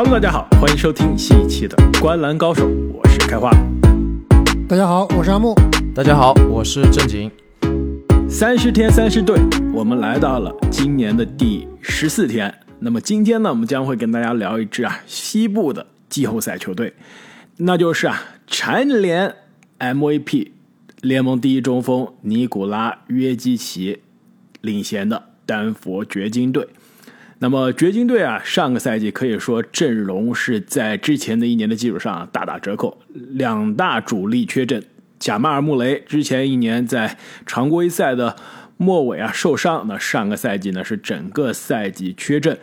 Hello，大家好，欢迎收听新一期的《观澜高手》，我是开花。大家好，我是阿木。大家好，我是正经。三十天三十队，我们来到了今年的第十四天。那么今天呢，我们将会跟大家聊一支啊西部的季后赛球队，那就是啊蝉联 MVP 联盟第一中锋尼古拉约基奇领衔的丹佛掘金队。那么掘金队啊，上个赛季可以说阵容是在之前的一年的基础上大打折扣，两大主力缺阵，贾马尔·穆雷之前一年在常规赛的末尾啊受伤，那上个赛季呢是整个赛季缺阵。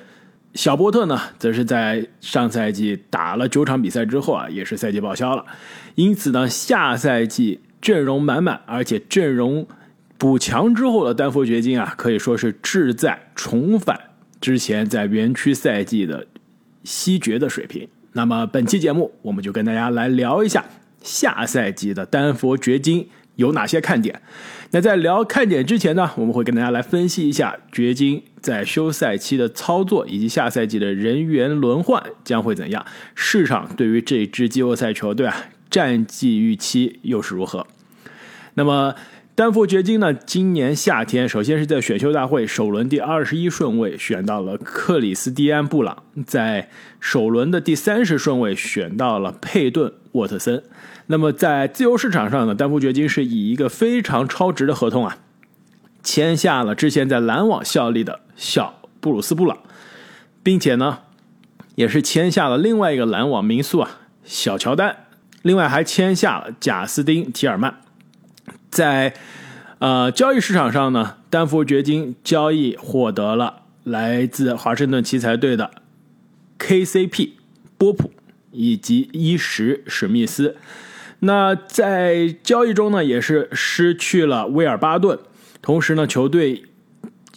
小波特呢，则是在上赛季打了九场比赛之后啊，也是赛季报销了，因此呢，下赛季阵容满满，而且阵容补强之后的丹佛掘金啊，可以说是志在重返。之前在园区赛季的西决的水平，那么本期节目我们就跟大家来聊一下下赛季的丹佛掘金有哪些看点。那在聊看点之前呢，我们会跟大家来分析一下掘金在休赛期的操作，以及下赛季的人员轮换将会怎样，市场对于这支季后赛球队啊战绩预期又是如何？那么。丹佛掘金呢？今年夏天，首先是在选秀大会首轮第二十一顺位选到了克里斯蒂安·布朗，在首轮的第三十顺位选到了佩顿·沃特森。那么在自由市场上呢，丹佛掘金是以一个非常超值的合同啊，签下了之前在篮网效力的小布鲁斯·布朗，并且呢，也是签下了另外一个篮网名宿啊，小乔丹。另外还签下了贾斯汀·提尔曼。在，呃，交易市场上呢，丹佛掘金交易获得了来自华盛顿奇才队的 KCP 波普以及伊什史密斯。那在交易中呢，也是失去了威尔巴顿，同时呢，球队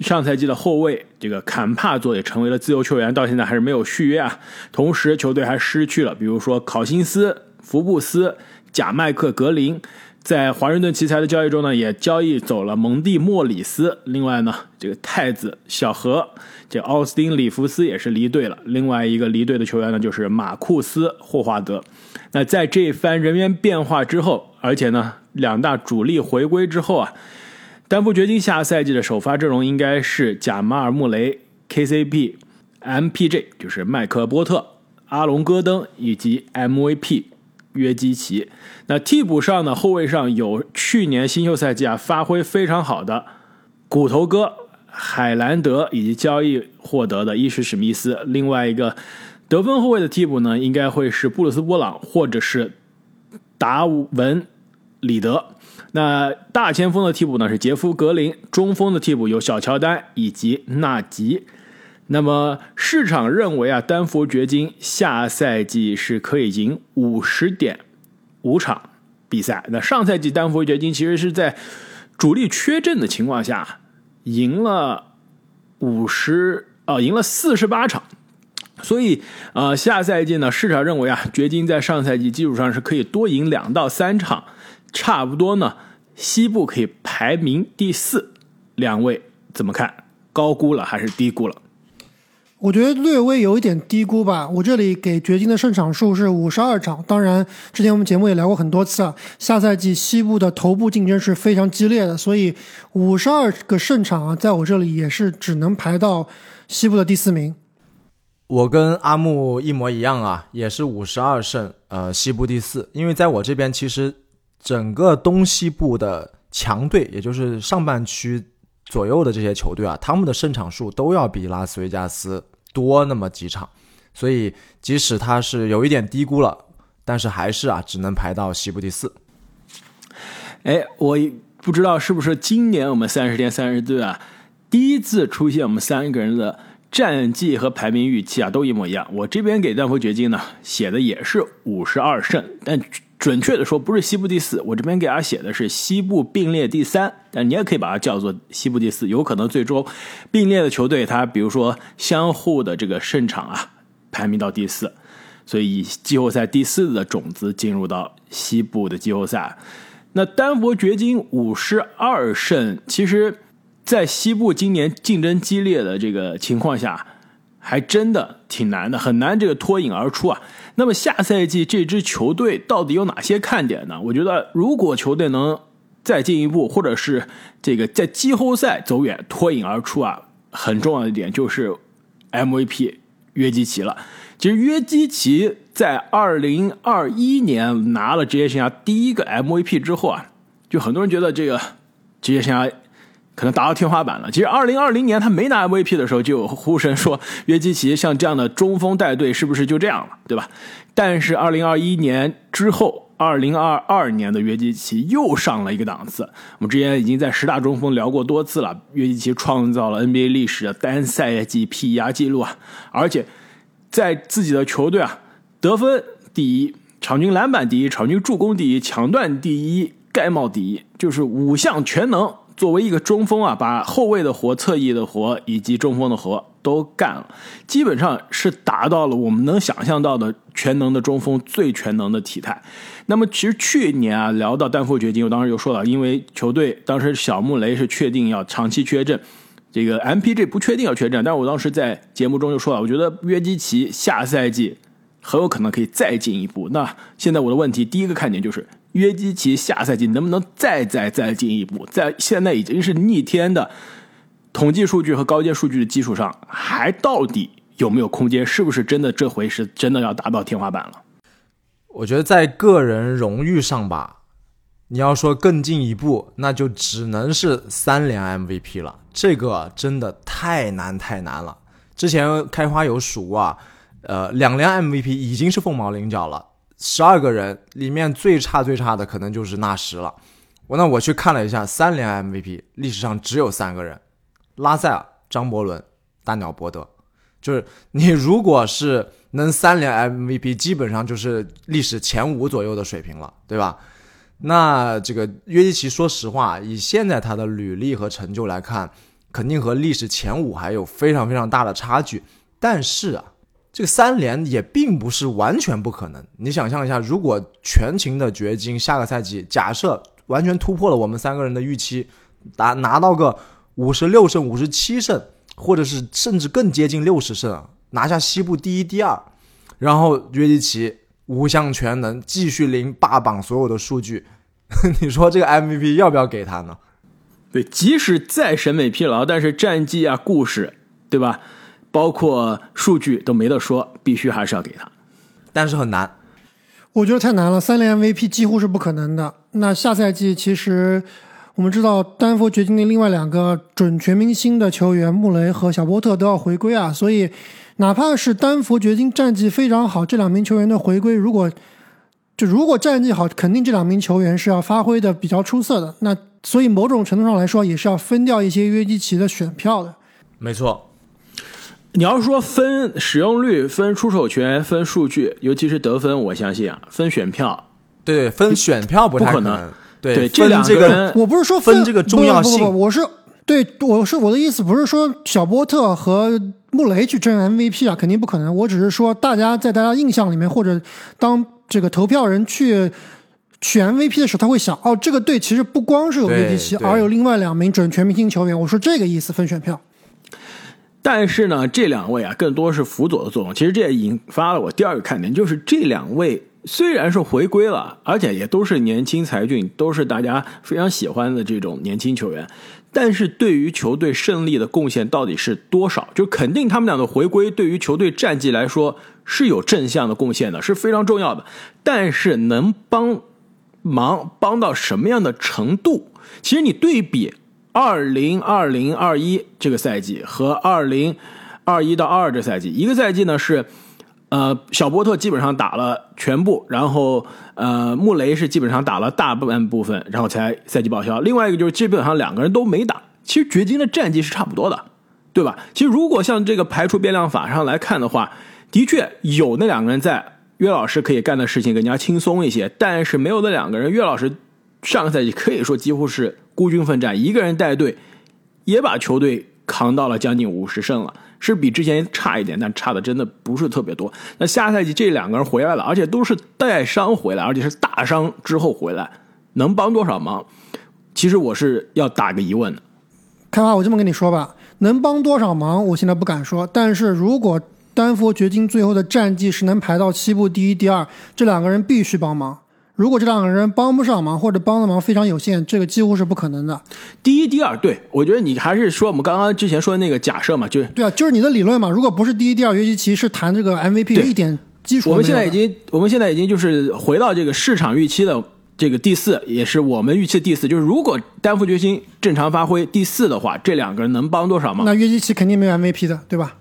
上赛季的后卫这个坎帕佐也成为了自由球员，到现在还是没有续约啊。同时，球队还失去了比如说考辛斯、福布斯、贾麦克格林。在华盛顿奇才的交易中呢，也交易走了蒙蒂莫里斯。另外呢，这个太子小何，这奥斯汀里弗斯也是离队了。另外一个离队的球员呢，就是马库斯霍华德。那在这番人员变化之后，而且呢，两大主力回归之后啊，丹佛掘金下赛季的首发阵容应该是贾马尔穆雷、KCP、MPJ，就是麦克波特、阿隆戈登以及 MVP。约基奇，那替补上呢？后卫上有去年新秀赛季啊发挥非常好的骨头哥海兰德，以及交易获得的伊什史密斯。另外一个得分后卫的替补呢，应该会是布鲁斯波朗或者是达文里德。那大前锋的替补呢是杰夫格林，中锋的替补有小乔丹以及纳吉。那么市场认为啊，丹佛掘金下赛季是可以赢五十点五场比赛。那上赛季丹佛掘金其实是在主力缺阵的情况下赢了五十啊，赢了四十八场。所以啊，下赛季呢，市场认为啊，掘金在上赛季基础上是可以多赢两到三场，差不多呢，西部可以排名第四。两位怎么看？高估了还是低估了？我觉得略微有一点低估吧。我这里给掘金的胜场数是五十二场。当然，之前我们节目也聊过很多次啊。下赛季西部的头部竞争是非常激烈的，所以五十二个胜场啊，在我这里也是只能排到西部的第四名。我跟阿木一模一样啊，也是五十二胜，呃，西部第四。因为在我这边，其实整个东西部的强队，也就是上半区。左右的这些球队啊，他们的胜场数都要比拉斯维加斯多那么几场，所以即使他是有一点低估了，但是还是啊，只能排到西部第四。哎，我不知道是不是今年我们三十天三十队啊，第一次出现我们三个人的战绩和排名预期啊都一模一样。我这边给丹佛掘金呢写的也是五十二胜，但。准确的说，不是西部第四，我这边给大家写的是西部并列第三，但你也可以把它叫做西部第四。有可能最终并列的球队，它比如说相互的这个胜场啊，排名到第四，所以以季后赛第四的种子进入到西部的季后赛。那丹佛掘金五十二胜，其实，在西部今年竞争激烈的这个情况下。还真的挺难的，很难这个脱颖而出啊。那么下赛季这支球队到底有哪些看点呢？我觉得如果球队能再进一步，或者是这个在季后赛走远、脱颖而出啊，很重要的一点就是 MVP 约基奇了。其实约基奇在二零二一年拿了职业生涯第一个 MVP 之后啊，就很多人觉得这个职业生涯。可能达到天花板了。其实，二零二零年他没拿 MVP 的时候，就有呼声说约基奇像这样的中锋带队是不是就这样了，对吧？但是二零二一年之后，二零二二年的约基奇又上了一个档次。我们之前已经在十大中锋聊过多次了，约基奇创造了 NBA 历史的单赛季 PER 记录啊，而且在自己的球队啊，得分第一，场均篮板第一，场均助攻第一，抢断第一，盖帽第一，就是五项全能。作为一个中锋啊，把后卫的活、侧翼的活以及中锋的活都干了，基本上是达到了我们能想象到的全能的中锋最全能的体态。那么，其实去年啊，聊到丹佛掘金，我当时就说了，因为球队当时小穆雷是确定要长期缺阵，这个 MPG 不确定要缺阵，但是我当时在节目中就说了，我觉得约基奇下赛季很有可能可以再进一步。那现在我的问题，第一个看点就是。约基奇下赛季能不能再再再进一步？在现在已经是逆天的统计数据和高阶数据的基础上，还到底有没有空间？是不是真的这回是真的要达到天花板了？我觉得在个人荣誉上吧，你要说更进一步，那就只能是三连 MVP 了。这个真的太难太难了。之前开花有数啊，呃，两连 MVP 已经是凤毛麟角了。十二个人里面最差最差的可能就是纳什了。我那我去看了一下，三连 MVP 历史上只有三个人：拉塞尔、张伯伦、大鸟伯德。就是你如果是能三连 MVP，基本上就是历史前五左右的水平了，对吧？那这个约基奇，说实话，以现在他的履历和成就来看，肯定和历史前五还有非常非常大的差距。但是啊。这个三连也并不是完全不可能。你想象一下，如果全勤的掘金下个赛季假设完全突破了我们三个人的预期，拿拿到个五十六胜、五十七胜，或者是甚至更接近六十胜，拿下西部第一、第二，然后约基奇五项全能，继续领霸榜所有的数据，你说这个 MVP 要不要给他呢？对，即使再审美疲劳，但是战绩啊、故事，对吧？包括数据都没得说，必须还是要给他，但是很难，我觉得太难了。三连 MVP 几乎是不可能的。那下赛季其实我们知道，丹佛掘金的另外两个准全明星的球员穆雷和小波特都要回归啊，所以哪怕是丹佛掘金战绩非常好，这两名球员的回归，如果就如果战绩好，肯定这两名球员是要发挥的比较出色的。那所以某种程度上来说，也是要分掉一些约基奇的选票的。没错。你要说分使用率、分出手权、分数据，尤其是得分，我相信啊，分选票，对，分选票不太可能。对，这两个人，我不是说分这个重要性，我是对，我是我的意思不是说小波特和穆雷去争 MVP 啊，肯定不可能。我只是说，大家在大家印象里面，或者当这个投票人去选 MVP 的时候，他会想，哦，这个队其实不光是有约基奇，而有另外两名准全明星球员。我说这个意思，分选票。但是呢，这两位啊，更多是辅佐的作用。其实这也引发了我第二个看点，就是这两位虽然是回归了，而且也都是年轻才俊，都是大家非常喜欢的这种年轻球员，但是对于球队胜利的贡献到底是多少？就肯定他们俩的回归对于球队战绩来说是有正向的贡献的，是非常重要的。但是能帮忙帮到什么样的程度？其实你对比。二零二零二一这个赛季和二零二一到二二这赛季，一个赛季呢是，呃，小波特基本上打了全部，然后呃，穆雷是基本上打了大半部分，然后才赛季报销。另外一个就是基本上两个人都没打。其实掘金的战绩是差不多的，对吧？其实如果像这个排除变量法上来看的话，的确有那两个人在，岳老师可以干的事情更加轻松一些。但是没有那两个人，岳老师上个赛季可以说几乎是。孤军奋战，一个人带队，也把球队扛到了将近五十胜了，是比之前差一点，但差的真的不是特别多。那下赛季这两个人回来了，而且都是带伤回来，而且是大伤之后回来，能帮多少忙？其实我是要打个疑问的。开花，我这么跟你说吧，能帮多少忙，我现在不敢说。但是如果丹佛掘金最后的战绩是能排到西部第一、第二，这两个人必须帮忙。如果这两个人帮不上忙，或者帮的忙非常有限，这个几乎是不可能的。第一、第二，对我觉得你还是说我们刚刚之前说的那个假设嘛，就对啊，就是你的理论嘛。如果不是第一、第二，约基奇是谈这个 MVP 一点基础。我们现在已经，我们现在已经就是回到这个市场预期的这个第四，也是我们预期的第四。就是如果丹佛决心正常发挥第四的话，这两个人能帮多少忙？那约基奇肯定没有 MVP 的，对吧？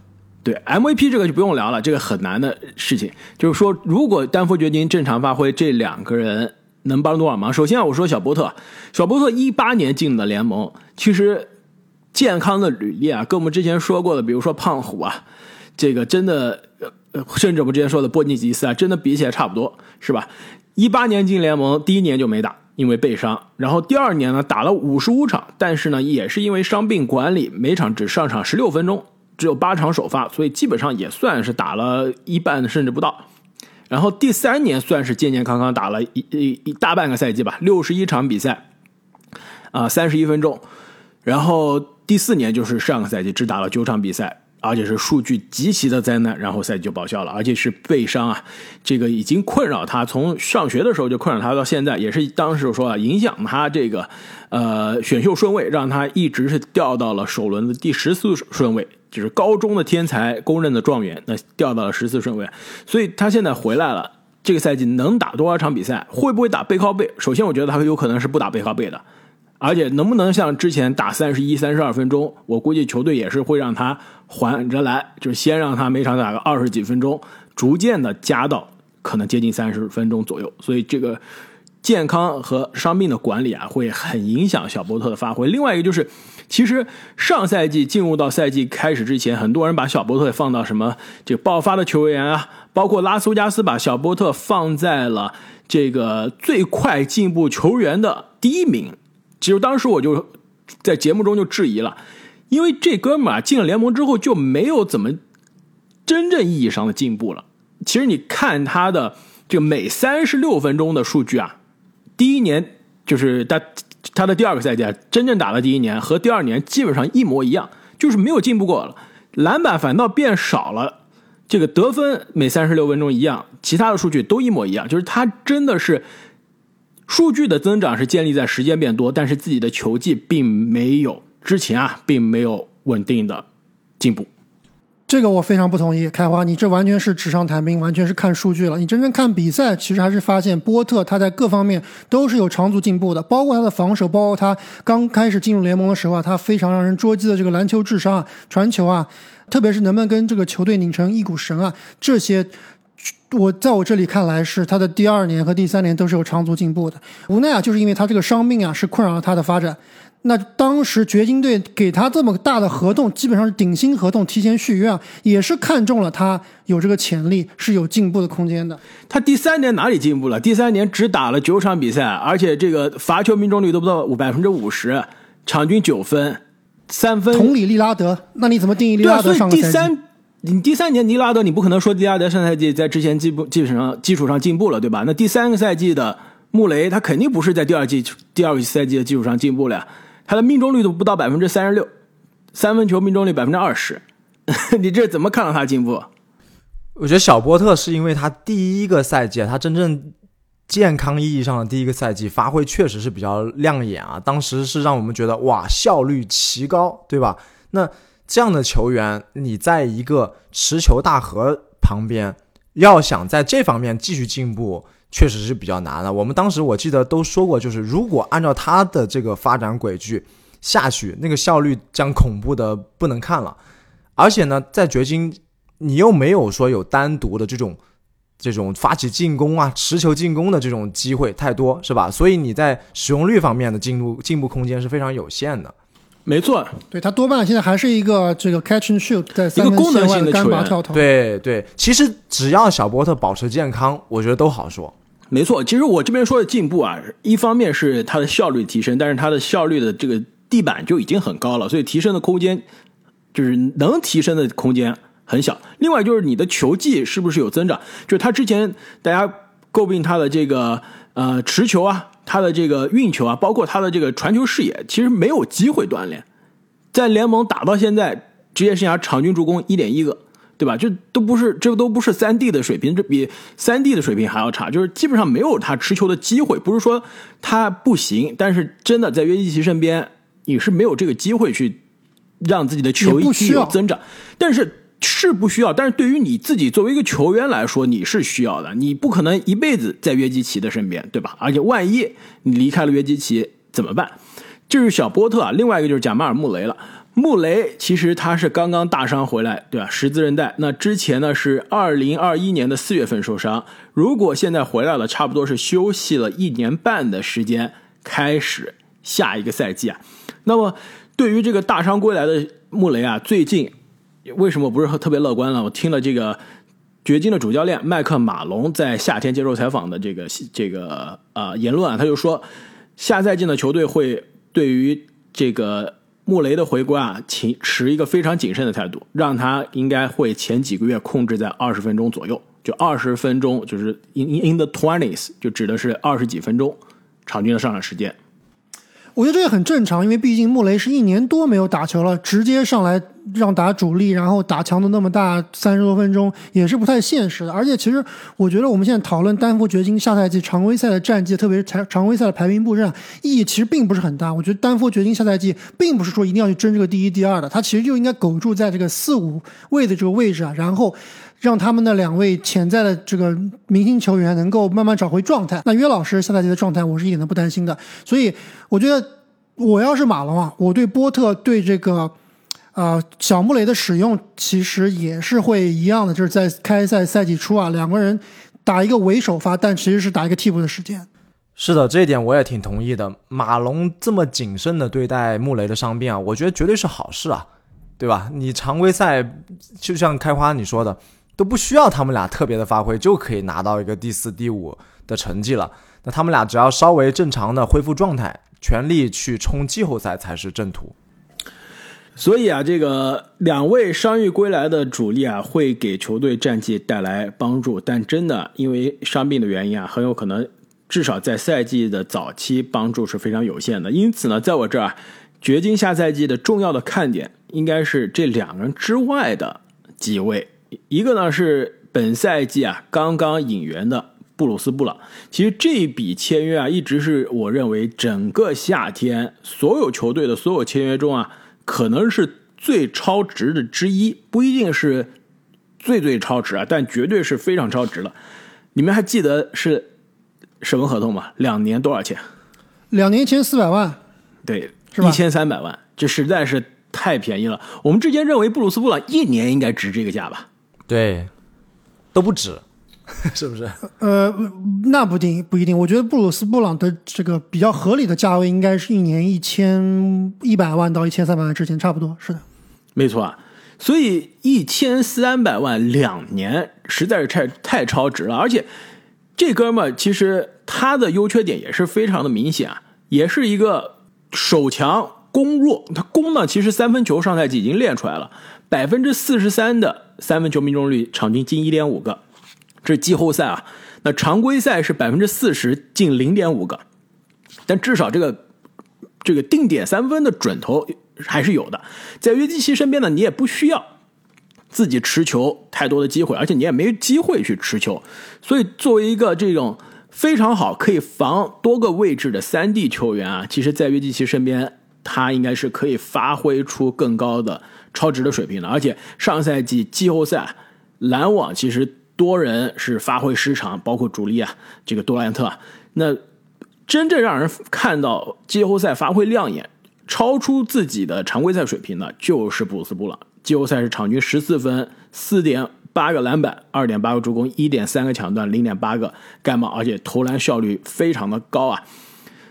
对 MVP 这个就不用聊了，这个很难的事情。就是说，如果丹佛掘金正常发挥，这两个人能帮多少忙？首先啊，我说小波特，小波特一八年进的联盟，其实健康的履历啊，跟我们之前说过的，比如说胖虎啊，这个真的，呃，甚至我们之前说的波尼吉斯啊，真的比起来差不多，是吧？一八年进联盟，第一年就没打，因为背伤，然后第二年呢打了五十五场，但是呢，也是因为伤病管理，每场只上场十六分钟。只有八场首发，所以基本上也算是打了一半甚至不到。然后第三年算是健健康康打了一一一大半个赛季吧，六十一场比赛，啊，三十一分钟。然后第四年就是上个赛季只打了九场比赛，而且是数据极其的灾难，然后赛季就报销了，而且是背伤啊，这个已经困扰他，从上学的时候就困扰他到现在，也是当时说啊，影响他这个呃选秀顺位，让他一直是掉到了首轮的第十四顺位。就是高中的天才，公认的状元，那掉到了十四顺位，所以他现在回来了。这个赛季能打多少场比赛？会不会打背靠背？首先，我觉得他有可能是不打背靠背的，而且能不能像之前打三十一、三十二分钟？我估计球队也是会让他缓着来，就是先让他每场打个二十几分钟，逐渐的加到可能接近三十分钟左右。所以这个。健康和伤病的管理啊，会很影响小波特的发挥。另外一个就是，其实上赛季进入到赛季开始之前，很多人把小波特放到什么这个爆发的球员啊，包括拉斯维加斯把小波特放在了这个最快进步球员的第一名。其实当时我就在节目中就质疑了，因为这哥们儿啊进了联盟之后就没有怎么真正意义上的进步了。其实你看他的这个每三十六分钟的数据啊。第一年就是他他的第二个赛季啊，真正打的第一年和第二年基本上一模一样，就是没有进步过了。篮板反倒变少了，这个得分每三十六分钟一样，其他的数据都一模一样。就是他真的是数据的增长是建立在时间变多，但是自己的球技并没有之前啊，并没有稳定的进步。这个我非常不同意，开花，你这完全是纸上谈兵，完全是看数据了。你真正看比赛，其实还是发现波特他在各方面都是有长足进步的，包括他的防守，包括他刚开始进入联盟的时候啊，他非常让人捉鸡的这个篮球智商啊，传球啊，特别是能不能跟这个球队拧成一股绳啊，这些，我在我这里看来是他的第二年和第三年都是有长足进步的。无奈啊，就是因为他这个伤病啊，是困扰了他的发展。那当时掘金队给他这么大的合同，基本上是顶薪合同，提前续约啊，也是看中了他有这个潜力，是有进步的空间的。他第三年哪里进步了？第三年只打了九场比赛，而且这个罚球命中率都不到百分之五十，场均九分，三分。同理，利拉德，那你怎么定义利拉德上个赛季？第三，你第三年尼拉德，你不可能说利拉德上赛季在之前基基本上基础上进步了，对吧？那第三个赛季的穆雷，他肯定不是在第二季第二个赛季的基础上进步了呀。他的命中率都不到百分之三十六，三分球命中率百分之二十，你这怎么看到他进步？我觉得小波特是因为他第一个赛季，他真正健康意义上的第一个赛季发挥确实是比较亮眼啊，当时是让我们觉得哇效率奇高，对吧？那这样的球员，你在一个持球大河旁边，要想在这方面继续进步。确实是比较难的。我们当时我记得都说过，就是如果按照他的这个发展轨迹下去，那个效率将恐怖的不能看了。而且呢，在掘金，你又没有说有单独的这种这种发起进攻啊、持球进攻的这种机会太多，是吧？所以你在使用率方面的进步进步空间是非常有限的。没错，对他多半现在还是一个这个 catch and shoot，在三分线外的干拔跳投。对对，其实只要小波特保持健康，我觉得都好说。没错，其实我这边说的进步啊，一方面是他的效率提升，但是他的效率的这个地板就已经很高了，所以提升的空间就是能提升的空间很小。另外就是你的球技是不是有增长？就是他之前大家诟病他的这个呃持球啊。他的这个运球啊，包括他的这个传球视野，其实没有机会锻炼。在联盟打到现在，职业生涯场均助攻一点一个，对吧？这都不是，这都不是三 D 的水平，这比三 D 的水平还要差，就是基本上没有他持球的机会。不是说他不行，但是真的在约基奇身边，你是没有这个机会去让自己的球艺有增长。但是是不需要，但是对于你自己作为一个球员来说，你是需要的。你不可能一辈子在约基奇的身边，对吧？而且万一你离开了约基奇怎么办？就是小波特啊，另外一个就是贾马尔穆雷了。穆雷其实他是刚刚大伤回来，对吧？十字韧带，那之前呢是二零二一年的四月份受伤。如果现在回来了，差不多是休息了一年半的时间，开始下一个赛季啊。那么对于这个大伤归来的穆雷啊，最近为什么不是特别乐观呢？我听了这个掘金的主教练麦克马龙在夏天接受采访的这个这个啊言论啊，他就说下赛季的球队会。对于这个穆雷的回归啊，持持一个非常谨慎的态度，让他应该会前几个月控制在二十分钟左右，就二十分钟，就是 in in the twenties，就指的是二十几分钟场均的上场时间。我觉得这也很正常，因为毕竟穆雷是一年多没有打球了，直接上来让打主力，然后打强度那么大，三十多分钟也是不太现实的。而且，其实我觉得我们现在讨论丹佛掘金下赛季常规赛的战绩，特别是常常规赛的排名布阵，意义其实并不是很大。我觉得丹佛掘金下赛季并不是说一定要去争这个第一、第二的，他其实就应该苟住在这个四五位的这个位置啊，然后。让他们的两位潜在的这个明星球员能够慢慢找回状态。那约老师下赛季的状态，我是一点都不担心的。所以我觉得，我要是马龙啊，我对波特对这个，呃，小穆雷的使用其实也是会一样的，就是在开赛赛季初啊，两个人打一个为首发，但其实是打一个替补的时间。是的，这一点我也挺同意的。马龙这么谨慎的对待穆雷的伤病啊，我觉得绝对是好事啊，对吧？你常规赛就像开花你说的。都不需要他们俩特别的发挥，就可以拿到一个第四、第五的成绩了。那他们俩只要稍微正常的恢复状态，全力去冲季后赛才是正途。所以啊，这个两位伤愈归来的主力啊，会给球队战绩带来帮助。但真的因为伤病的原因啊，很有可能至少在赛季的早期帮助是非常有限的。因此呢，在我这儿，掘金下赛季的重要的看点应该是这两人之外的几位。一个呢是本赛季啊刚刚引援的布鲁斯布朗，其实这笔签约啊一直是我认为整个夏天所有球队的所有签约中啊可能是最超值的之一，不一定是最最超值啊，但绝对是非常超值了。你们还记得是什么合同吗？两年多少钱？两年一千四百万，对，一千三百万，这实在是太便宜了。我们之前认为布鲁斯布朗一年应该值这个价吧？对，都不止，是不是？呃，那不定不一定。我觉得布鲁斯布朗的这个比较合理的价位，应该是一年一千一百万到一千三百万之间，差不多是的。没错啊，所以一千三百万两年实在是太太超值了。而且这哥们儿其实他的优缺点也是非常的明显啊，也是一个手强攻弱。他攻呢，其实三分球上赛季已经练出来了。百分之四十三的三分球命中率，场均进一点五个，这是季后赛啊。那常规赛是百分之四十进零点五个，但至少这个这个定点三分的准头还是有的。在约基奇身边呢，你也不需要自己持球太多的机会，而且你也没机会去持球。所以作为一个这种非常好可以防多个位置的三 D 球员啊，其实，在约基奇身边，他应该是可以发挥出更高的。超值的水平的，而且上赛季季后赛篮网其实多人是发挥失常，包括主力啊，这个杜兰特啊。那真正让人看到季后赛发挥亮眼、超出自己的常规赛水平的，就是布鲁斯布朗。季后赛是场均十四分、四点八个篮板、二点八个助攻、一点三个抢断、零点八个盖帽，而且投篮效率非常的高啊。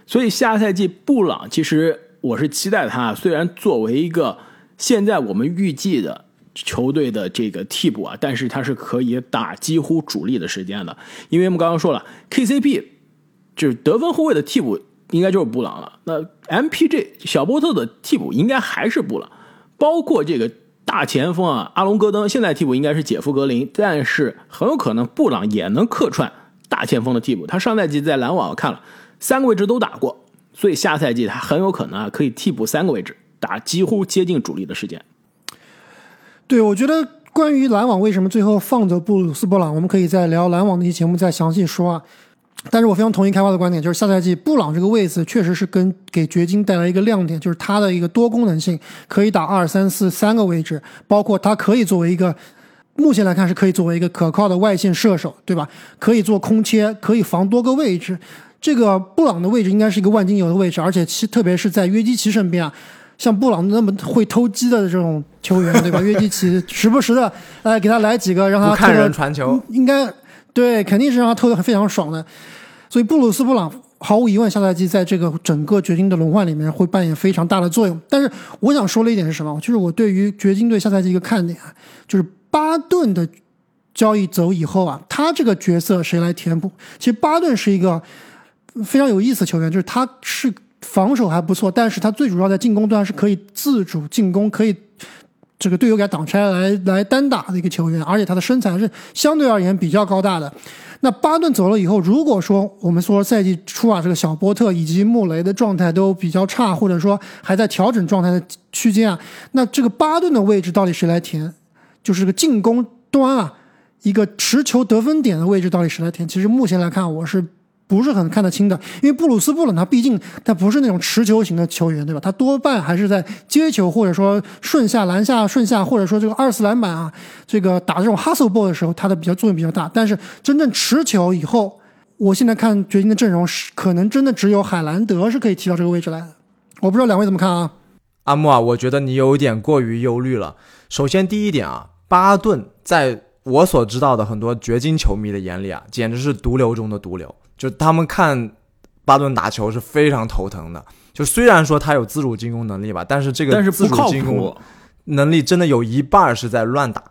所以下赛季布朗其实我是期待他，虽然作为一个。现在我们预计的球队的这个替补啊，但是他是可以打几乎主力的时间的，因为我们刚刚说了，KCP 就是得分后卫的替补，应该就是布朗了。那 MPJ 小波特的替补应该还是布朗，包括这个大前锋啊，阿隆戈登现在替补应该是杰夫格林，但是很有可能布朗也能客串大前锋的替补。他上赛季在篮网看了三个位置都打过，所以下赛季他很有可能啊可以替补三个位置。打几乎接近主力的时间。对，我觉得关于篮网为什么最后放走布鲁斯布朗，我们可以在聊篮网那期节目再详细说啊。但是我非常同意开花的观点，就是下赛季布朗这个位置确实是跟给掘金带来一个亮点，就是他的一个多功能性，可以打二三四三个位置，包括他可以作为一个目前来看是可以作为一个可靠的外线射手，对吧？可以做空切，可以防多个位置。这个布朗的位置应该是一个万金油的位置，而且其特别是在约基奇身边啊，像布朗那么会偷鸡的这种球员，对吧？约基奇 时不时的哎给他来几个，让他不看人传球，应该对，肯定是让他偷的非常爽的。所以布鲁斯布朗毫无疑问下赛季在这个整个掘金的轮换里面会扮演非常大的作用。但是我想说的一点是什么？就是我对于掘金队下赛季一个看点啊，就是巴顿的交易走以后啊，他这个角色谁来填补？其实巴顿是一个。非常有意思的球员，就是他是防守还不错，但是他最主要在进攻端是可以自主进攻，可以这个队友给他挡拆来来单打的一个球员，而且他的身材是相对而言比较高大的。那巴顿走了以后，如果说我们说赛季初啊，这个小波特以及穆雷的状态都比较差，或者说还在调整状态的区间啊，那这个巴顿的位置到底谁来填？就是这个进攻端啊，一个持球得分点的位置到底谁来填？其实目前来看，我是。不是很看得清的，因为布鲁斯布朗他毕竟他不是那种持球型的球员，对吧？他多半还是在接球或者说顺下篮下顺下，或者说这个二次篮板啊，这个打这种 hustle ball 的时候，他的比较作用比较大。但是真正持球以后，我现在看掘金的阵容是可能真的只有海兰德是可以踢到这个位置来的。我不知道两位怎么看啊？阿木啊，我觉得你有点过于忧虑了。首先第一点啊，巴顿在我所知道的很多掘金球迷的眼里啊，简直是毒瘤中的毒瘤。就他们看巴顿打球是非常头疼的。就虽然说他有自主进攻能力吧，但是这个自主进攻能力真的有一半是在乱打。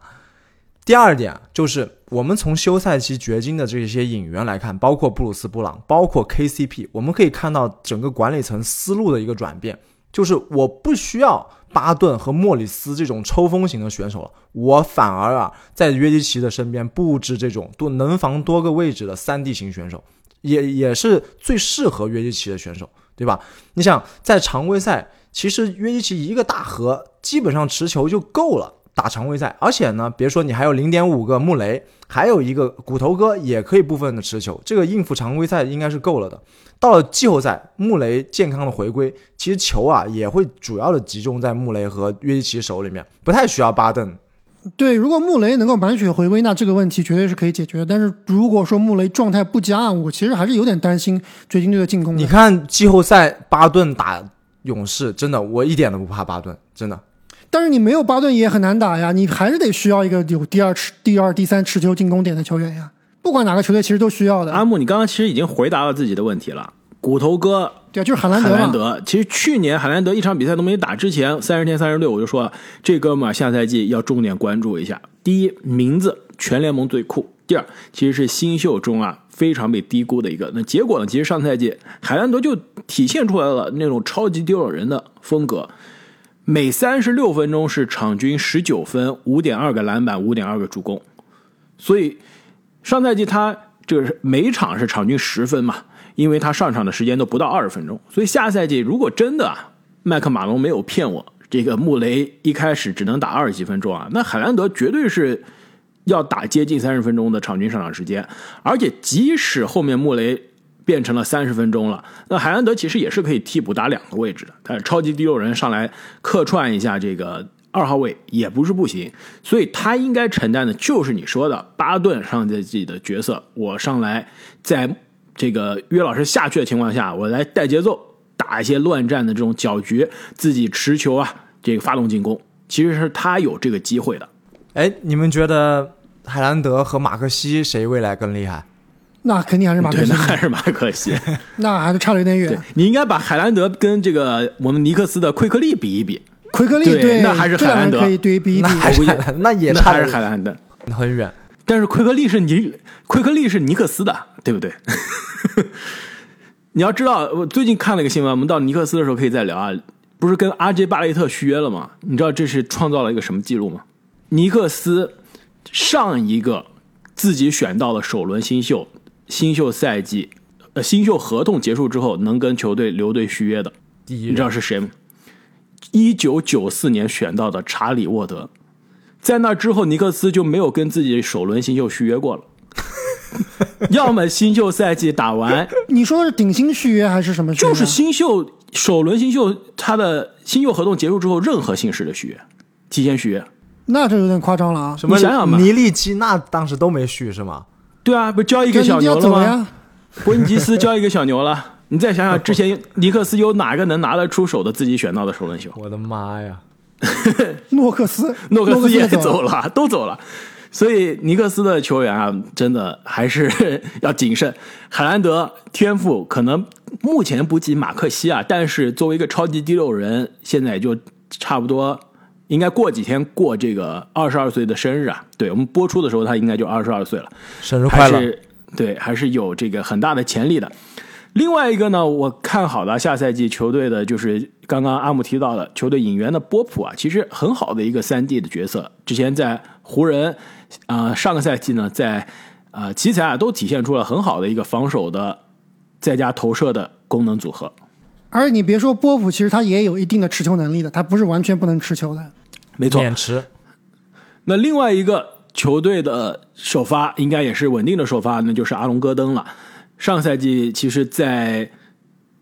第二点就是，我们从休赛期掘金的这些引援来看，包括布鲁斯布朗，包括 KCP，我们可以看到整个管理层思路的一个转变，就是我不需要巴顿和莫里斯这种抽风型的选手了，我反而啊在约基奇的身边布置这种多能防多个位置的三 D 型选手。也也是最适合约基奇的选手，对吧？你想在常规赛，其实约基奇一个大核基本上持球就够了打常规赛，而且呢，别说你还有零点五个穆雷，还有一个骨头哥也可以部分的持球，这个应付常规赛应该是够了的。到了季后赛，穆雷健康的回归，其实球啊也会主要的集中在穆雷和约基奇手里面，不太需要巴顿。对，如果穆雷能够满血回归，那这个问题绝对是可以解决的。但是如果说穆雷状态不佳，我其实还是有点担心掘金队的进攻。你看季后赛巴顿打勇士，真的我一点都不怕巴顿，真的。但是你没有巴顿也很难打呀，你还是得需要一个有第二持、第二、第三持球进攻点的球员呀。不管哪个球队其实都需要的。阿木，你刚刚其实已经回答了自己的问题了。骨头哥，对，就是海兰德。海兰德，其实去年海兰德一场比赛都没打之前，三十天三十六，我就说这哥们儿下赛季要重点关注一下。第一，名字全联盟最酷；第二，其实是新秀中啊非常被低估的一个。那结果呢？其实上赛季海兰德就体现出来了那种超级丢人的风格，每三十六分钟是场均十九分，五点二个篮板，五点二个助攻。所以上赛季他就是每场是场均十分嘛。因为他上场的时间都不到二十分钟，所以下赛季如果真的麦克马龙没有骗我，这个穆雷一开始只能打二十几分钟啊，那海兰德绝对是要打接近三十分钟的场均上场时间，而且即使后面穆雷变成了三十分钟了，那海兰德其实也是可以替补打两个位置的，他超级第六人上来客串一下这个二号位也不是不行，所以他应该承担的就是你说的巴顿上赛季的角色，我上来在。这个约老师下去的情况下，我来带节奏，打一些乱战的这种搅局，自己持球啊，这个发动进攻，其实是他有这个机会的。哎，你们觉得海兰德和马克西谁未来更厉害？那肯定还是马克西，那还是马克西，那还是差了有点远。你应该把海兰德跟这个我们尼克斯的奎克利比一比。奎克利对，那还是海兰德可以对比一比，那还是那也差还是海兰德很远。但是奎克利是尼奎克利是尼克斯的，对不对？你要知道，我最近看了一个新闻，我们到尼克斯的时候可以再聊啊。不是跟阿杰巴雷特续约了吗？你知道这是创造了一个什么记录吗？尼克斯上一个自己选到了首轮新秀，新秀赛季呃新秀合同结束之后能跟球队留队续约的，你知道是谁吗？一九九四年选到的查理沃德，在那之后尼克斯就没有跟自己首轮新秀续约过了。要么新秀赛季打完，你说的是顶薪续约还是什么续约？就是新秀首轮新秀，他的新秀合同结束之后，任何形式的续约，提前续约。那这有点夸张了啊！什么你想想吧尼利基那当时都没续是吗？对啊，不交一个小牛了吗？伯恩吉斯交一个小牛了。你再想想，之前尼克斯有哪个能拿得出手的自己选到的首轮秀？我的妈呀！诺克斯，诺克斯也走走了，都走了。所以尼克斯的球员啊，真的还是 要谨慎。海兰德天赋可能目前不及马克西啊，但是作为一个超级第六人，现在也就差不多，应该过几天过这个二十二岁的生日啊。对我们播出的时候，他应该就二十二岁了，生日快乐！对，还是有这个很大的潜力的。另外一个呢，我看好的下赛季球队的就是刚刚阿姆提到的球队引援的波普啊，其实很好的一个三 D 的角色，之前在湖人，啊、上个赛季呢在啊奇才啊都体现出了很好的一个防守的再加投射的功能组合。而且你别说波普，其实他也有一定的持球能力的，他不是完全不能持球的。没错，免持，那另外一个球队的首发应该也是稳定的首发，那就是阿隆戈登了。上赛季其实，在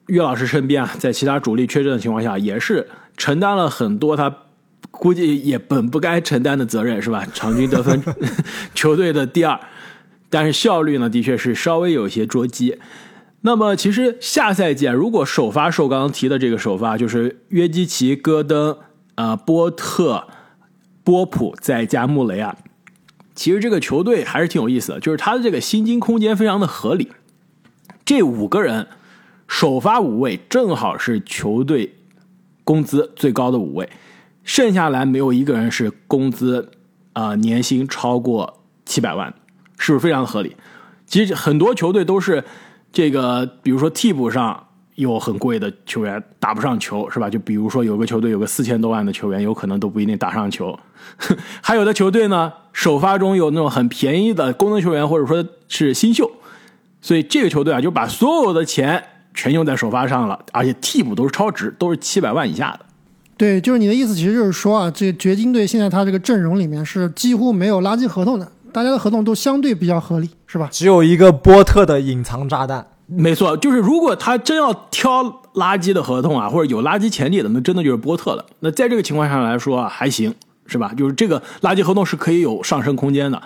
岳老师身边啊，在其他主力缺阵的情况下，也是承担了很多他估计也本不该承担的责任，是吧？场均得分球队的第二，但是效率呢，的确是稍微有些捉鸡。那么，其实下赛季啊，如果首发受刚刚提的这个首发，就是约基奇、戈登、呃波特、波普再加穆雷啊，其实这个球队还是挺有意思的，就是他的这个薪金空间非常的合理。这五个人首发五位正好是球队工资最高的五位，剩下来没有一个人是工资啊、年薪超过七百万，是不是非常合理？其实很多球队都是这个，比如说替补上有很贵的球员打不上球，是吧？就比如说有个球队有个四千多万的球员，有可能都不一定打上球。还有的球队呢，首发中有那种很便宜的功能球员，或者说是新秀，所以这个球队啊，就把所有的钱全用在首发上了，而且替补都是超值，都是七百万以下的。对，就是你的意思，其实就是说啊，这掘金队现在他这个阵容里面是几乎没有垃圾合同的，大家的合同都相对比较合理，是吧？只有一个波特的隐藏炸弹。没错，就是如果他真要挑垃圾的合同啊，或者有垃圾潜力的，那真的就是波特了。那在这个情况下来说啊，还行，是吧？就是这个垃圾合同是可以有上升空间的。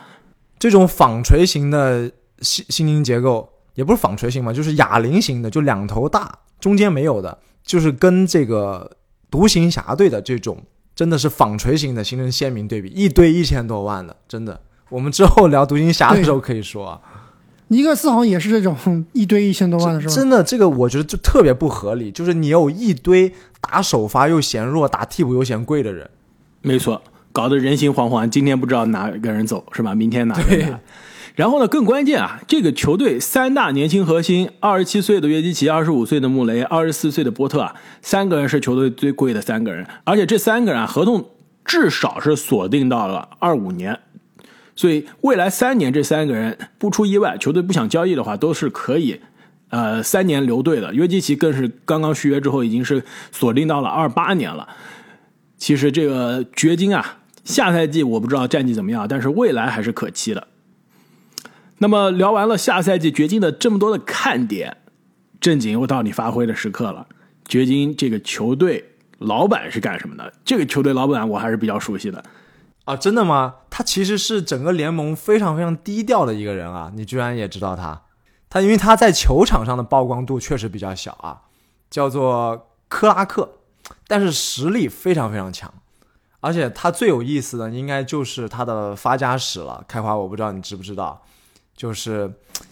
这种纺锤型的心心灵结构，也不是纺锤型嘛，就是哑铃型的，就两头大，中间没有的，就是跟这个独行侠队的这种真的是纺锤型的形成鲜明对比，一堆一千多万的，真的。我们之后聊独行侠的时候可以说啊，尼克斯好像也是这种一堆一千多万的是吧？真的这个我觉得就特别不合理，就是你有一堆打首发又嫌弱，打替补又嫌贵的人，没错，搞得人心惶惶。今天不知道哪个人走是吧？明天哪个人来？然后呢，更关键啊，这个球队三大年轻核心：二十七岁的约基奇，二十五岁的穆雷，二十四岁的波特啊，三个人是球队最贵的三个人，而且这三个人啊，合同至少是锁定到了二五年。所以未来三年这三个人不出意外，球队不想交易的话，都是可以，呃，三年留队的。约基奇更是刚刚续约之后，已经是锁定到了二八年了。其实这个掘金啊，下赛季我不知道战绩怎么样，但是未来还是可期的。那么聊完了下赛季掘金的这么多的看点，正经又到你发挥的时刻了。掘金这个球队老板是干什么的？这个球队老板我还是比较熟悉的。啊，真的吗？他其实是整个联盟非常非常低调的一个人啊！你居然也知道他？他因为他在球场上的曝光度确实比较小啊，叫做克拉克，但是实力非常非常强。而且他最有意思的应该就是他的发家史了。开华，我不知道你知不知道，就是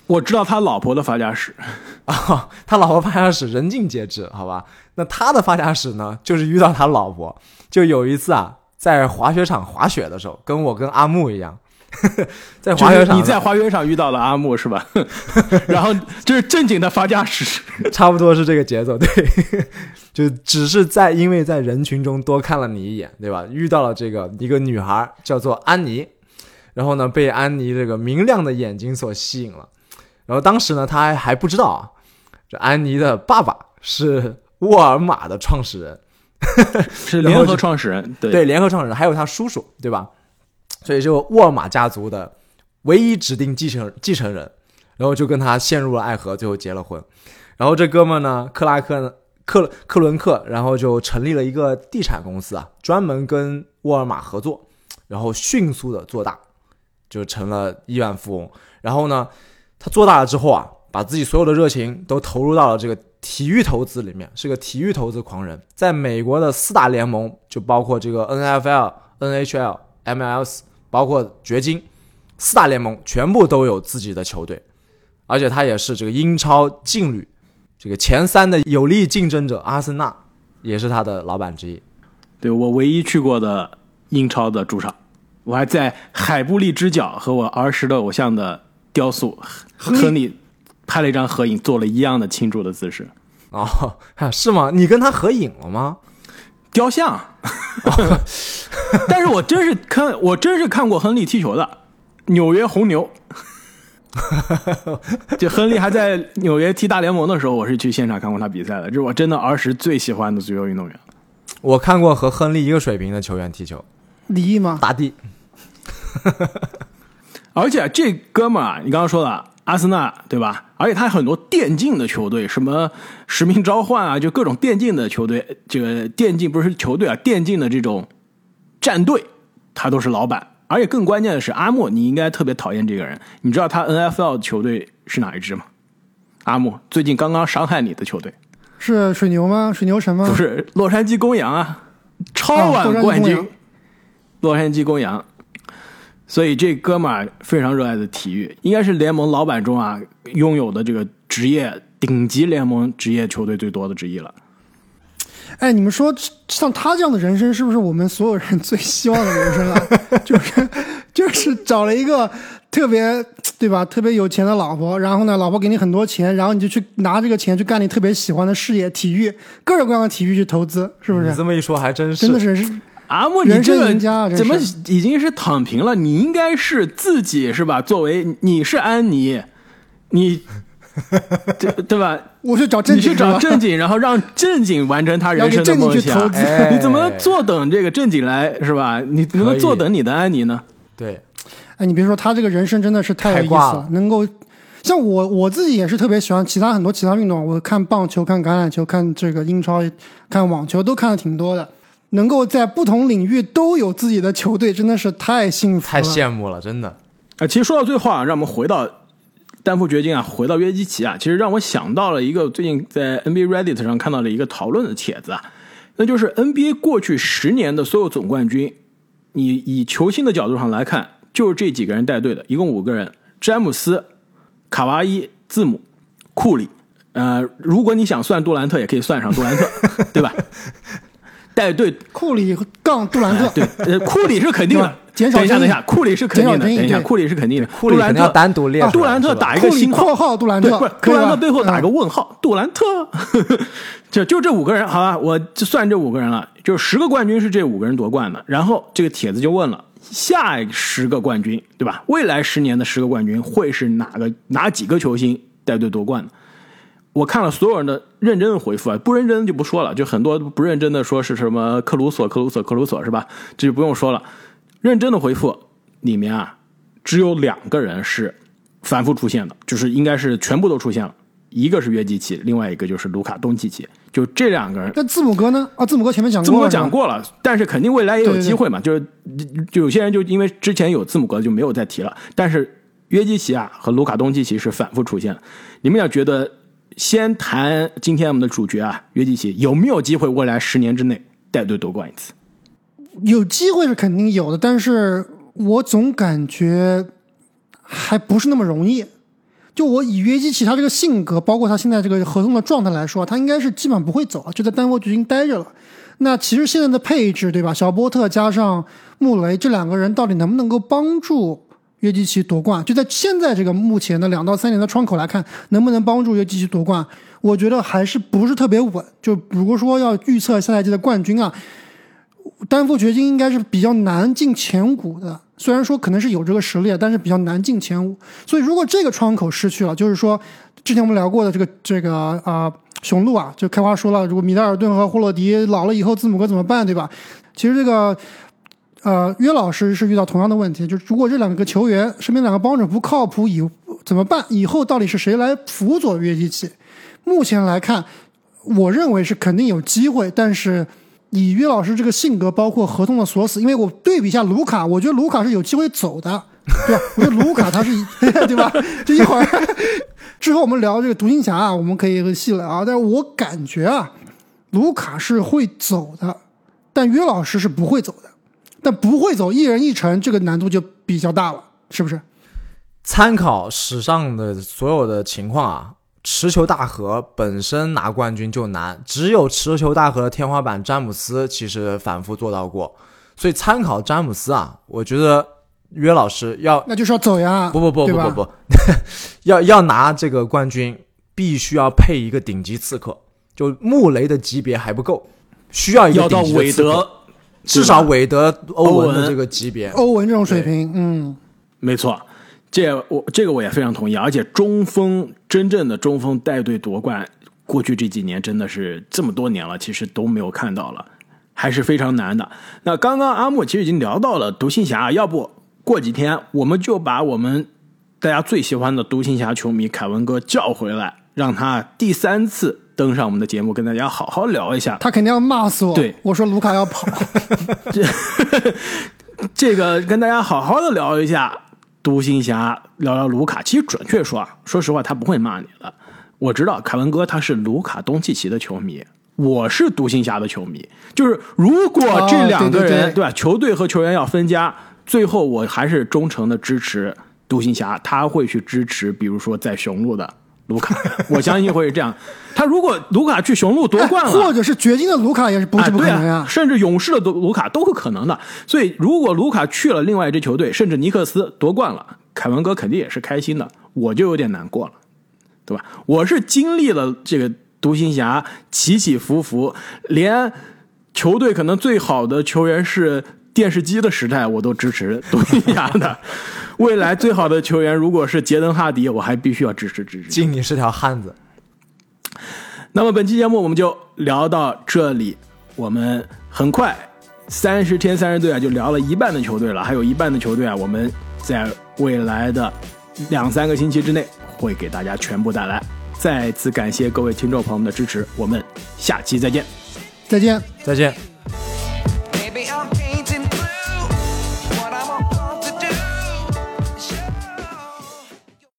我知道他老婆的发家史，啊，他老婆发家史人尽皆知，好吧？那他的发家史呢，就是遇到他老婆，就有一次啊。在滑雪场滑雪的时候，跟我跟阿木一样，在滑雪场，你在滑雪场遇到了阿木是吧？然后就是正经的发家史，差不多是这个节奏，对，就只是在因为在人群中多看了你一眼，对吧？遇到了这个一个女孩叫做安妮，然后呢被安妮这个明亮的眼睛所吸引了，然后当时呢他还还不知道啊，这安妮的爸爸是沃尔玛的创始人。是联合创始人，对对，联合创始人还有他叔叔，对吧？所以就沃尔玛家族的唯一指定继承继承人，然后就跟他陷入了爱河，最后结了婚。然后这哥们呢，克拉克呢，克克伦克，然后就成立了一个地产公司啊，专门跟沃尔玛合作，然后迅速的做大，就成了亿万富翁。然后呢，他做大了之后啊，把自己所有的热情都投入到了这个体育投资里面，是个体育投资狂人。在美国的四大联盟，就包括这个 NFL、NHL、MLS，包括掘金，四大联盟全部都有自己的球队，而且他也是这个英超劲旅这个前三的有力竞争者，阿森纳也是他的老板之一。对我唯一去过的英超的主场，我还在海布利之角和我儿时的偶像的雕塑亨利拍了一张合影，做了一样的庆祝的姿势。哦，是吗？你跟他合影了吗？雕像，但是我真是看，我真是看过亨利踢球的，纽约红牛。就亨利还在纽约踢大联盟的时候，我是去现场看过他比赛的，这是我真的儿时最喜欢的足球运动员。我看过和亨利一个水平的球员踢球，李毅吗？大帝。而且这哥们儿啊，你刚刚说了阿森纳对吧？而且他很多电竞的球队，什么使命召唤啊，就各种电竞的球队，这个电竞不是球队啊，电竞的这种战队，他都是老板。而且更关键的是，阿木，你应该特别讨厌这个人。你知道他 N F L 球队是哪一支吗？阿木最近刚刚伤害你的球队是水牛吗？水牛城吗？不是洛杉矶公羊啊，超碗冠军，洛杉矶公羊。所以这哥们儿非常热爱的体育，应该是联盟老板中啊拥有的这个职业顶级联盟职业球队最多的之一了。哎，你们说像他这样的人生，是不是我们所有人最希望的人生啊？就是就是找了一个特别对吧，特别有钱的老婆，然后呢，老婆给你很多钱，然后你就去拿这个钱去干你特别喜欢的事业，体育各种各样的体育去投资，是不是？你这么一说，还真是真的是阿莫，你这个怎么已经是躺平了？你应该是自己是吧？作为你是安妮，你。对对吧？我去找正经，你去找正经，然后让正经完成他人生的梦想。你怎么坐等这个正经来是吧？你怎么坐等你的安妮呢？对，哎，你别说，他这个人生真的是太有意思了。能够像我我自己也是特别喜欢其他很多其他运动，我看棒球、看橄榄球、看这个英超、看网球都看的挺多的。能够在不同领域都有自己的球队，真的是太幸福、太羡慕了，真的。啊，其实说到最后啊，让我们回到。丹佛掘金啊，回到约基奇啊，其实让我想到了一个最近在 NBA Reddit 上看到了一个讨论的帖子啊，那就是 NBA 过去十年的所有总冠军，你以球星的角度上来看，就是这几个人带队的，一共五个人：詹姆斯、卡哇伊、字母、库里。呃，如果你想算杜兰特，也可以算上杜兰特，对吧？带队库里杠杜兰特，对，呃，库里是肯定的。减少等一下，等一下，库里是肯定的。等一下，库里是肯定的。库里肯定要单独练。杜兰特打一个星号，杜兰特，不是杜兰特背后打一个问号。杜兰特，就就这五个人，好吧，我就算这五个人了。就十个冠军是这五个人夺冠的。然后这个帖子就问了，下十个冠军，对吧？未来十年的十个冠军会是哪个哪几个球星带队夺冠的？我看了所有人的认真的回复啊，不认真就不说了。就很多不认真的说是什么克鲁索、克鲁索、克鲁索，是吧？这就不用说了。认真的回复里面啊，只有两个人是反复出现的，就是应该是全部都出现了。一个是约基奇，另外一个就是卢卡东契奇，就这两个人。那字母哥呢？啊，字母哥前面讲过，字母哥讲过了，但是肯定未来也有机会嘛。就是就有些人就因为之前有字母哥就没有再提了。但是约基奇啊和卢卡东契奇是反复出现。你们要觉得先谈今天我们的主角啊，约基奇有没有机会未来十年之内带队夺冠一次？有机会是肯定有的，但是我总感觉还不是那么容易。就我以约基奇他这个性格，包括他现在这个合同的状态来说，他应该是基本上不会走，就在丹佛掘金待着了。那其实现在的配置，对吧？小波特加上穆雷这两个人，到底能不能够帮助约基奇夺冠？就在现在这个目前的两到三年的窗口来看，能不能帮助约基奇夺冠？我觉得还是不是特别稳。就如果说要预测下赛季的冠军啊。丹佛掘金应该是比较难进前五的，虽然说可能是有这个实力，但是比较难进前五。所以如果这个窗口失去了，就是说之前我们聊过的这个这个啊雄鹿啊，就开花说了，如果米德尔顿和霍洛迪老了以后，字母哥怎么办，对吧？其实这个。呃，约老师是遇到同样的问题，就是如果这两个球员身边两个帮手不靠谱，以怎么办？以后到底是谁来辅佐约基奇？目前来看，我认为是肯定有机会，但是以约老师这个性格，包括合同的锁死，因为我对比一下卢卡，我觉得卢卡是有机会走的，对吧？我觉得卢卡他是，对吧？这一会儿之后我们聊这个独行侠啊，我们可以细聊，但是我感觉啊，卢卡是会走的，但约老师是不会走的。但不会走一人一城，这个难度就比较大了，是不是？参考史上的所有的情况啊，持球大和本身拿冠军就难，只有持球大和的天花板詹姆斯其实反复做到过，所以参考詹姆斯啊，我觉得约老师要那就是要走呀，不不不不不不，要要拿这个冠军，必须要配一个顶级刺客，就穆雷的级别还不够，需要一个顶级的刺客。至少韦德、欧文的这个级别，欧文这种水平，嗯，没错，这我这个我也非常同意。而且中锋真正的中锋带队夺冠，过去这几年真的是这么多年了，其实都没有看到了，还是非常难的。那刚刚阿木其实已经聊到了独行侠，要不过几天我们就把我们大家最喜欢的独行侠球迷凯文哥叫回来，让他第三次。登上我们的节目，跟大家好好聊一下。他肯定要骂死我。对，我说卢卡要跑。这这个跟大家好好的聊一下独行侠，聊聊卢卡。其实准确说啊，说实话，他不会骂你的。我知道凯文哥他是卢卡东契奇的球迷，我是独行侠的球迷。就是如果这两个人对吧，球队和球员要分家，最后我还是忠诚的支持独行侠，他会去支持，比如说在雄鹿的。卢卡，我相信会是这样。他如果卢卡去雄鹿夺冠了，或者是掘金的卢卡也是不是不可能呀？甚至勇士的卢卡都是可能的。所以，如果卢卡去了另外一支球队，甚至尼克斯夺冠了，凯文哥肯定也是开心的。我就有点难过了，对吧？我是经历了这个独行侠起起伏伏，连球队可能最好的球员是电视机的时代，我都支持独行侠的。未来最好的球员如果是杰登哈迪，我还必须要支持支持。敬你是条汉子。那么本期节目我们就聊到这里，我们很快三十天三十队啊就聊了一半的球队了，还有一半的球队啊，我们在未来的两三个星期之内会给大家全部带来。再次感谢各位听众朋友们的支持，我们下期再见，再见，再见。